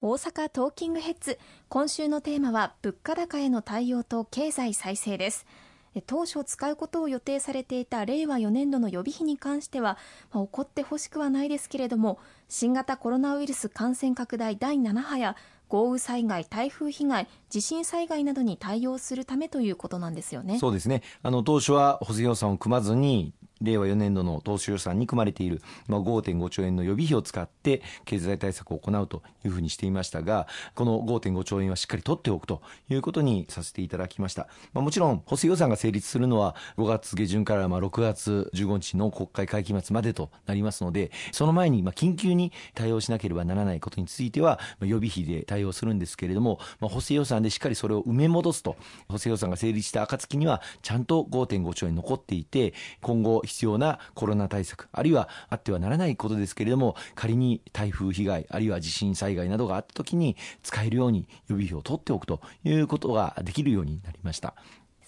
大阪トーキングヘッズ今週のテーマは物価高への対応と経済再生です当初使うことを予定されていた令和4年度の予備費に関しては、まあ、起こってほしくはないですけれども新型コロナウイルス感染拡大第7波や豪雨災害、台風被害、地震災害などに対応するためということなんですよね。そうですね。あの当初は補正予算を組まずに令和4年度の当初予算に組まれている、まあ、5.5兆円の予備費を使って経済対策を行うというふうにしていましたが、この5.5兆円はしっかり取っておくということにさせていただきました。まあ、もちろん補正予算が成立するのは5月下旬からまあ6月15日の国会会期末までとなりますので、その前にまあ緊急に対応しなければならないことについては、予備費で対応するんですけれども、まあ、補正予算でしっかりそれを埋め戻すと、補正予算が成立した暁にはちゃんと5.5兆円残っていて、今後必要なコロナ対策、あるいはあってはならないことですけれども、仮に台風被害、あるいは地震災害などがあったときに使えるように予備費を取っておくということができるようになりました。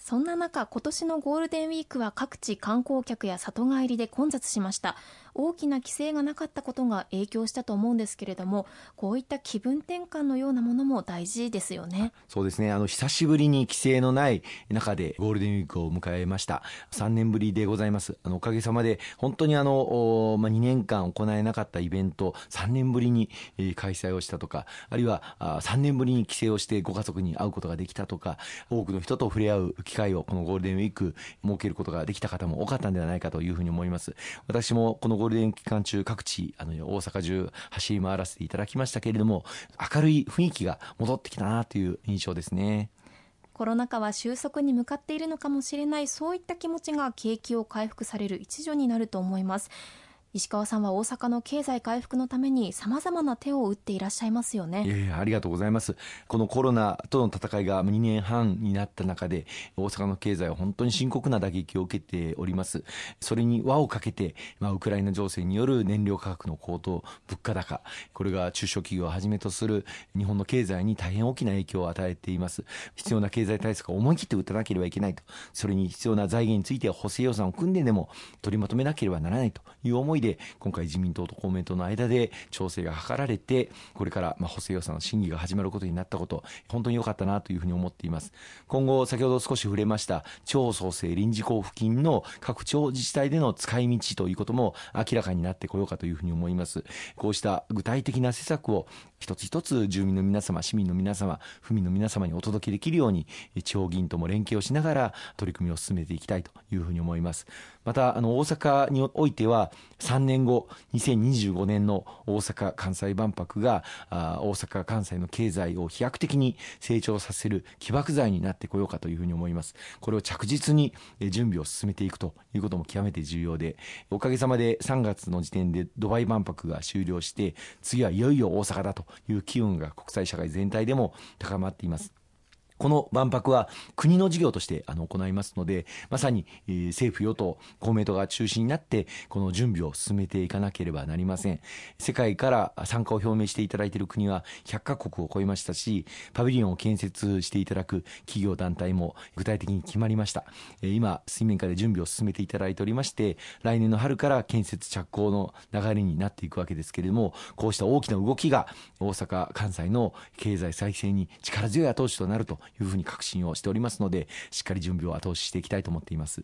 そんな中、今年のゴールデンウィークは各地観光客や里帰りで混雑しました。大きな規制がなかったことが影響したと思うんですけれども、こういった気分転換のようなものも大事ですよね。そうですね。あの、久しぶりに規制のない中でゴールデンウィークを迎えました。3年ぶりでございます。あの、おかげさまで、本当にあの、まあ、2年間行えなかったイベント、3年ぶりに開催をしたとか、あるいは3年ぶりに帰省をしてご家族に会うことができたとか、多くの人と触れ合う機会をこのゴールデンウィーク設けることができた方も多かったんではないかというふうに思います。私もこのゴールデン期間中各地、あの、大阪中走り回らせていただきましたけれども、明るい雰囲気が戻ってきたなという印象ですね。コロナ禍は収束に向かっているのかもしれないそういった気持ちが景気を回復される一助になると思います石川さんは大阪の経済回復のためにさまざまな手を打っていらっしゃいますよね。いやいやありがとうございます。このコロナとの戦いが2年半になった中で、大阪の経済は本当に深刻な打撃を受けております。それに輪をかけて、まあ、ウクライナ情勢による燃料価格の高騰、物価高、これが中小企業をはじめとする日本の経済に大変大きな影響を与えています。必要な経済対策を思い切って打たなければいけないと。それに必要な財源については補正予算を組んででも取りまとめなければならないという思いで今回自民党と公明党の間で調整が図られてこれからまあ補正予算の審議が始まることになったこと本当に良かったなというふうに思っています。今後先ほど少し触れました地方創生臨時交付金の各地方自治体での使い道ということも明らかになってこようかというふうに思います。こうした具体的な施策を一つ一つ住民の皆様市民の皆様府民の皆様にお届けできるように地方議員とも連携をしながら取り組みを進めていきたいというふうに思います。またあの大阪においては3年後2025年の大阪・関西万博が大阪・関西の経済を飛躍的に成長させる起爆剤になってこようかというふうに思います。これを着実に準備を進めていくということも極めて重要でおかげさまで3月の時点でドバイ万博が終了して次はいよいよ大阪だという機運が国際社会全体でも高まっています。この万博は国の事業としてあの行いますので、まさに、え、政府与党、公明党が中心になって、この準備を進めていかなければなりません。世界から参加を表明していただいている国は100カ国を超えましたし、パビリオンを建設していただく企業団体も具体的に決まりました。え、今、水面下で準備を進めていただいておりまして、来年の春から建設着工の流れになっていくわけですけれども、こうした大きな動きが大阪、関西の経済再生に力強い後押しとなるというふうに確信をしておりますのでしっかり準備を後押ししていきたいと思っています。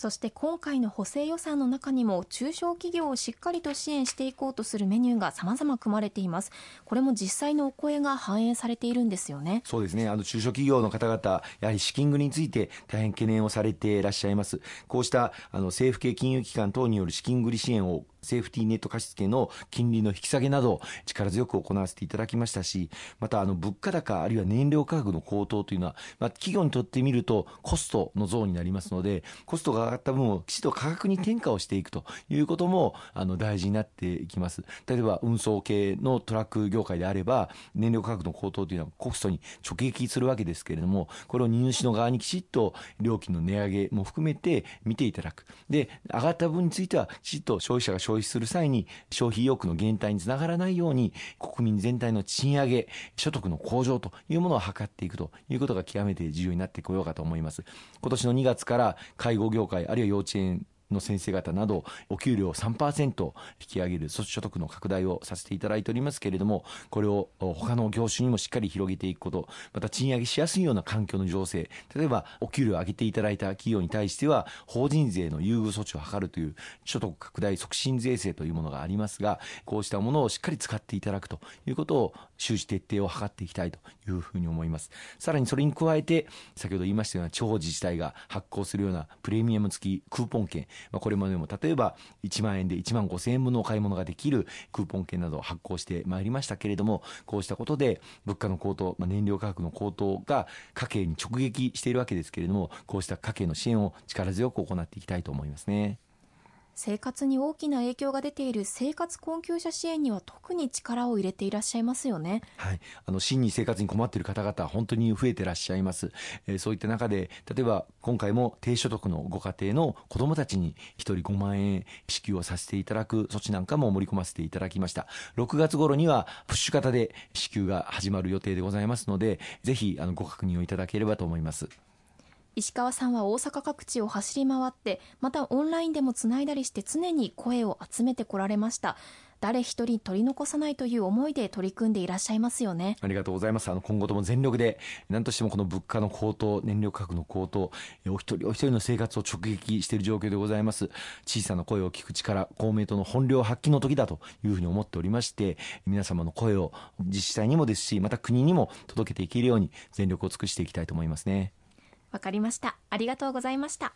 そして今回の補正予算の中にも中小企業をしっかりと支援していこうとするメニューが様々組まれています。これも実際のお声が反映されているんですよね。そうですね。あの中小企業の方々、やはり資金繰りについて大変懸念をされていらっしゃいます。こうしたあの政府系金融機関等による資金繰り支援をセーフティーネット貸付の金利の引き下げなど力強く行わせていただきましたし、またあの物価高あるいは燃料価格の高騰というのは、まあ、企業にとってみるとコストの増になりますので、コストが上がった分をきちっと価格に転嫁をしていくということもあの大事になっていきます。例えば運送系のトラック業界であれば、燃料価格の高騰というのはコストに直撃するわけですけれども、これを荷主の側にきちっと料金の値上げも含めて見ていただく。で、上がった分についてはきちっと消費者が消費する際に消費意欲の減退につながらないように国民全体の賃上げ、所得の向上というものを図っていくということが極めて重要になってこようかと思います。今年の2月から介護業界あるいは幼稚園の先生方などお給料を3%引き上げる措置所得の拡大をさせていただいておりますけれどもこれを他の業種にもしっかり広げていくことまた賃上げしやすいような環境の情勢例えばお給料を上げていただいた企業に対しては法人税の優遇措置を図るという所得拡大促進税制というものがありますがこうしたものをしっかり使っていただくということを周知徹底を図っていきたいというふうに思います。さらにそれに加えて先ほど言いましたような地方自治体が発行するようなプレミアム付きクーポン券、まあ、これまでも例えば1万円で1万5000円分のお買い物ができるクーポン券などを発行してまいりましたけれどもこうしたことで物価の高騰、まあ、燃料価格の高騰が家計に直撃しているわけですけれどもこうした家計の支援を力強く行っていきたいと思いますね。生活に大きな影響が出ている生活困窮者支援には特に力を入れていらっしゃいますよね。はい、あの真に生活に困っている方々本当に増えていらっしゃいます。えー、そういった中で例えば今回も低所得のご家庭の子どもたちに1人5万円支給をさせていただく措置なんかも盛り込ませていただきました。6月頃にはプッシュ型で支給が始まる予定でございますので、ぜひあのご確認をいただければと思います。石川さんは大阪各地を走り回ってまたオンラインでもつないだりして常に声を集めてこられました。誰一人取り残さないという思いで取り組んでいらっしゃいますよね。ありがとうございます。あの今後とも全力で何としてもこの物価の高騰燃料価格の高騰お一人お一人の生活を直撃している状況でございます。小さな声を聞く力公明党の本領発揮の時だというふうに思っておりまして皆様の声を自治体にもですしまた国にも届けていけるように全力を尽くしていきたいと思いますね。わかりました。ありがとうございました。